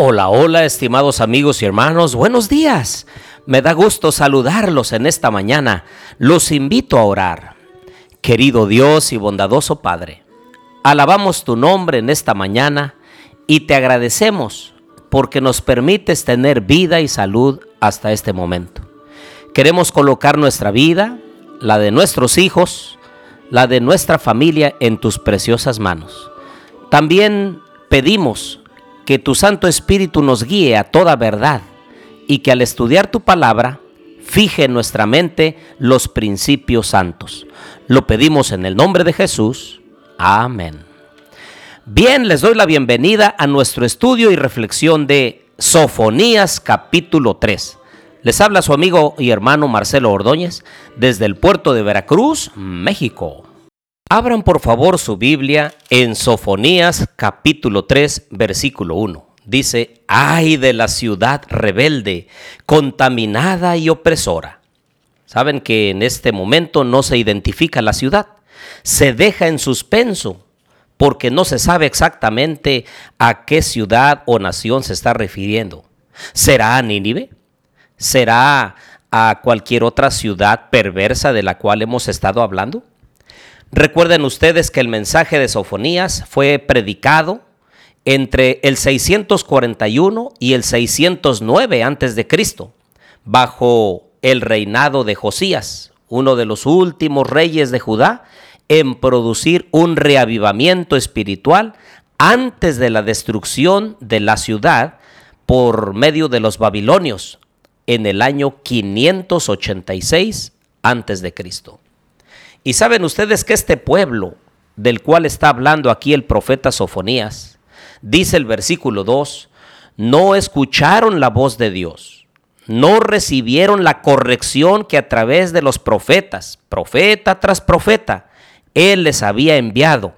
Hola, hola, estimados amigos y hermanos, buenos días. Me da gusto saludarlos en esta mañana. Los invito a orar. Querido Dios y bondadoso Padre, alabamos tu nombre en esta mañana y te agradecemos porque nos permites tener vida y salud hasta este momento. Queremos colocar nuestra vida, la de nuestros hijos, la de nuestra familia en tus preciosas manos. También pedimos que tu Santo Espíritu nos guíe a toda verdad y que al estudiar tu palabra fije en nuestra mente los principios santos. Lo pedimos en el nombre de Jesús. Amén. Bien, les doy la bienvenida a nuestro estudio y reflexión de Sofonías capítulo 3. Les habla su amigo y hermano Marcelo Ordóñez desde el puerto de Veracruz, México. Abran por favor su Biblia en Sofonías capítulo 3 versículo 1. Dice, ay de la ciudad rebelde, contaminada y opresora. Saben que en este momento no se identifica la ciudad, se deja en suspenso porque no se sabe exactamente a qué ciudad o nación se está refiriendo. ¿Será a Nínive? ¿Será a cualquier otra ciudad perversa de la cual hemos estado hablando? Recuerden ustedes que el mensaje de Sofonías fue predicado entre el 641 y el 609 antes de Cristo, bajo el reinado de Josías, uno de los últimos reyes de Judá en producir un reavivamiento espiritual antes de la destrucción de la ciudad por medio de los babilonios en el año 586 antes de Cristo. Y saben ustedes que este pueblo del cual está hablando aquí el profeta Sofonías, dice el versículo 2, no escucharon la voz de Dios, no recibieron la corrección que a través de los profetas, profeta tras profeta, Él les había enviado.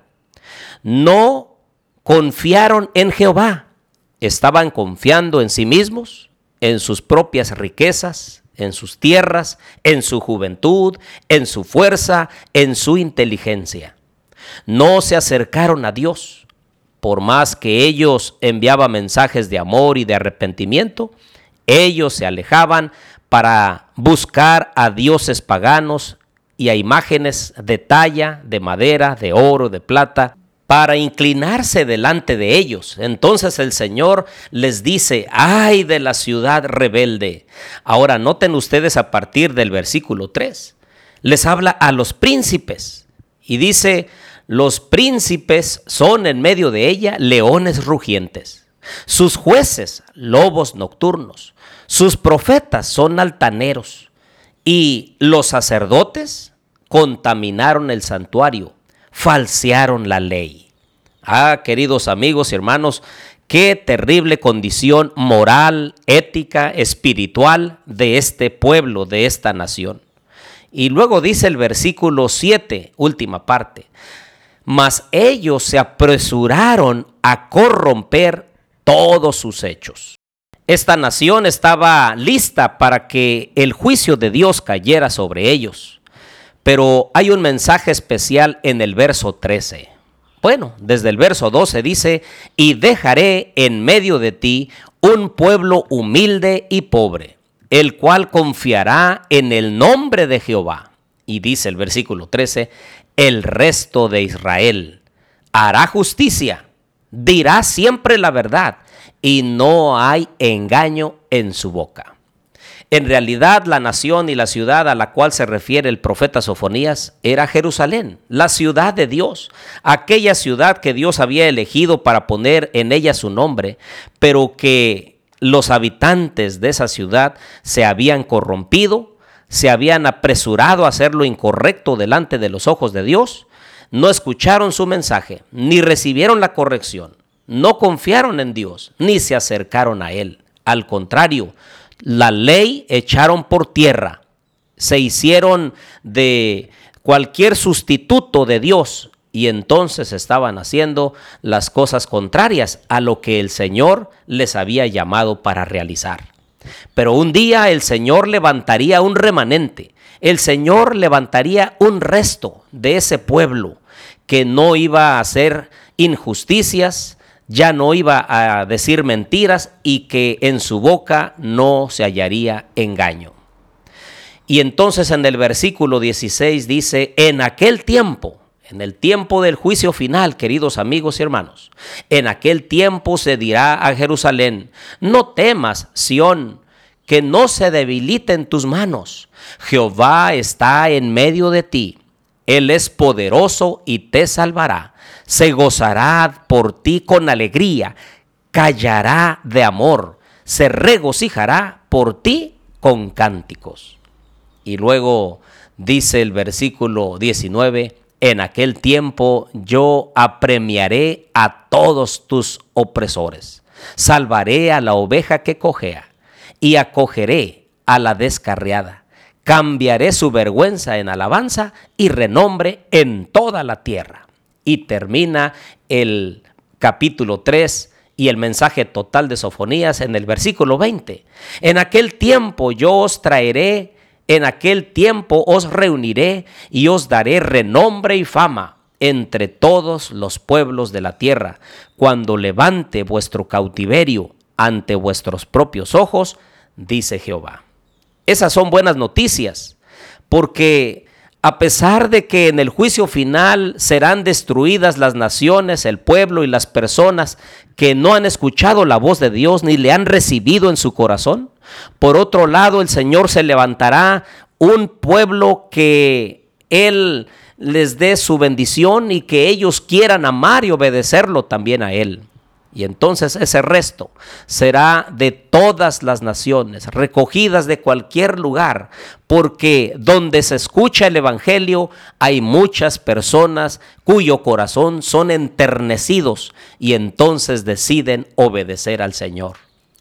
No confiaron en Jehová, estaban confiando en sí mismos, en sus propias riquezas, en sus tierras, en su juventud, en su fuerza, en su inteligencia. No se acercaron a Dios, por más que ellos enviaban mensajes de amor y de arrepentimiento, ellos se alejaban para buscar a dioses paganos y a imágenes de talla, de madera, de oro, de plata, para inclinarse delante de ellos. Entonces el Señor les dice, ay de la ciudad rebelde. Ahora noten ustedes a partir del versículo 3, les habla a los príncipes y dice, los príncipes son en medio de ella leones rugientes, sus jueces lobos nocturnos, sus profetas son altaneros y los sacerdotes contaminaron el santuario falsearon la ley. Ah, queridos amigos y hermanos, qué terrible condición moral, ética, espiritual de este pueblo, de esta nación. Y luego dice el versículo 7, última parte, mas ellos se apresuraron a corromper todos sus hechos. Esta nación estaba lista para que el juicio de Dios cayera sobre ellos. Pero hay un mensaje especial en el verso 13. Bueno, desde el verso 12 dice, y dejaré en medio de ti un pueblo humilde y pobre, el cual confiará en el nombre de Jehová. Y dice el versículo 13, el resto de Israel hará justicia, dirá siempre la verdad, y no hay engaño en su boca. En realidad la nación y la ciudad a la cual se refiere el profeta Sofonías era Jerusalén, la ciudad de Dios, aquella ciudad que Dios había elegido para poner en ella su nombre, pero que los habitantes de esa ciudad se habían corrompido, se habían apresurado a hacer lo incorrecto delante de los ojos de Dios, no escucharon su mensaje, ni recibieron la corrección, no confiaron en Dios, ni se acercaron a Él. Al contrario, la ley echaron por tierra, se hicieron de cualquier sustituto de Dios. Y entonces estaban haciendo las cosas contrarias a lo que el Señor les había llamado para realizar. Pero un día el Señor levantaría un remanente, el Señor levantaría un resto de ese pueblo que no iba a hacer injusticias, ya no iba a decir mentiras y que en su boca no se hallaría engaño. Y entonces en el versículo 16 dice, en aquel tiempo, en el tiempo del juicio final, queridos amigos y hermanos, en aquel tiempo se dirá a Jerusalén, no temas, Sión, que no se debiliten tus manos. Jehová está en medio de ti. Él es poderoso y te salvará. Se gozará por ti con alegría. Callará de amor. Se regocijará por ti con cánticos. Y luego dice el versículo 19, en aquel tiempo yo apremiaré a todos tus opresores. Salvaré a la oveja que cojea y acogeré a la descarriada. Cambiaré su vergüenza en alabanza y renombre en toda la tierra. Y termina el capítulo 3 y el mensaje total de Sofonías en el versículo 20. En aquel tiempo yo os traeré, en aquel tiempo os reuniré y os daré renombre y fama entre todos los pueblos de la tierra, cuando levante vuestro cautiverio ante vuestros propios ojos, dice Jehová. Esas son buenas noticias, porque a pesar de que en el juicio final serán destruidas las naciones, el pueblo y las personas que no han escuchado la voz de Dios ni le han recibido en su corazón, por otro lado el Señor se levantará un pueblo que Él les dé su bendición y que ellos quieran amar y obedecerlo también a Él. Y entonces ese resto será de todas las naciones, recogidas de cualquier lugar, porque donde se escucha el Evangelio hay muchas personas cuyo corazón son enternecidos y entonces deciden obedecer al Señor.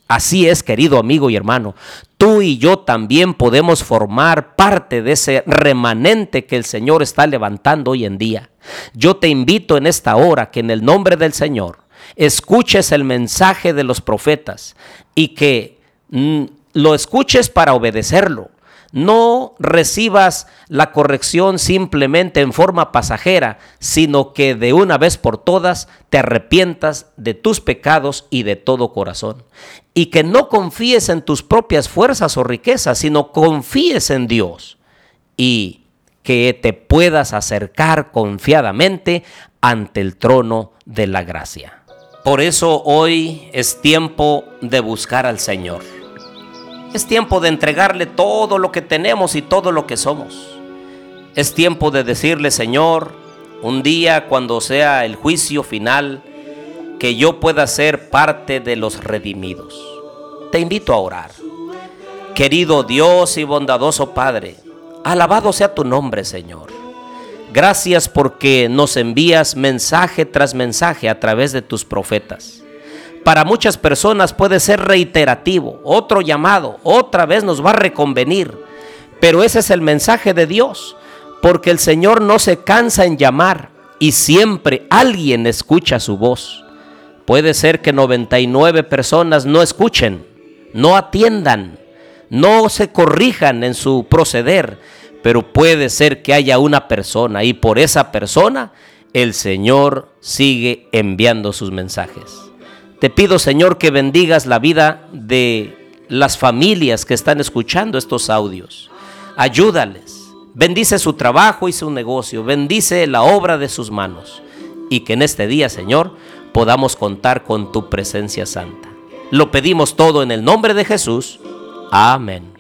Así es, querido amigo y hermano, tú y yo también podemos formar parte de ese remanente que el Señor está levantando hoy en día. Yo te invito en esta hora que en el nombre del Señor, escuches el mensaje de los profetas y que mm, lo escuches para obedecerlo. No recibas la corrección simplemente en forma pasajera, sino que de una vez por todas te arrepientas de tus pecados y de todo corazón. Y que no confíes en tus propias fuerzas o riquezas, sino confíes en Dios. Y que te puedas acercar confiadamente ante el trono de la gracia. Por eso hoy es tiempo de buscar al Señor. Es tiempo de entregarle todo lo que tenemos y todo lo que somos. Es tiempo de decirle, Señor, un día cuando sea el juicio final, que yo pueda ser parte de los redimidos. Te invito a orar. Querido Dios y bondadoso Padre, alabado sea tu nombre, Señor. Gracias porque nos envías mensaje tras mensaje a través de tus profetas. Para muchas personas puede ser reiterativo, otro llamado, otra vez nos va a reconvenir. Pero ese es el mensaje de Dios, porque el Señor no se cansa en llamar y siempre alguien escucha su voz. Puede ser que 99 personas no escuchen, no atiendan, no se corrijan en su proceder, pero puede ser que haya una persona y por esa persona el Señor sigue enviando sus mensajes. Te pido, Señor, que bendigas la vida de las familias que están escuchando estos audios. Ayúdales. Bendice su trabajo y su negocio. Bendice la obra de sus manos. Y que en este día, Señor, podamos contar con tu presencia santa. Lo pedimos todo en el nombre de Jesús. Amén.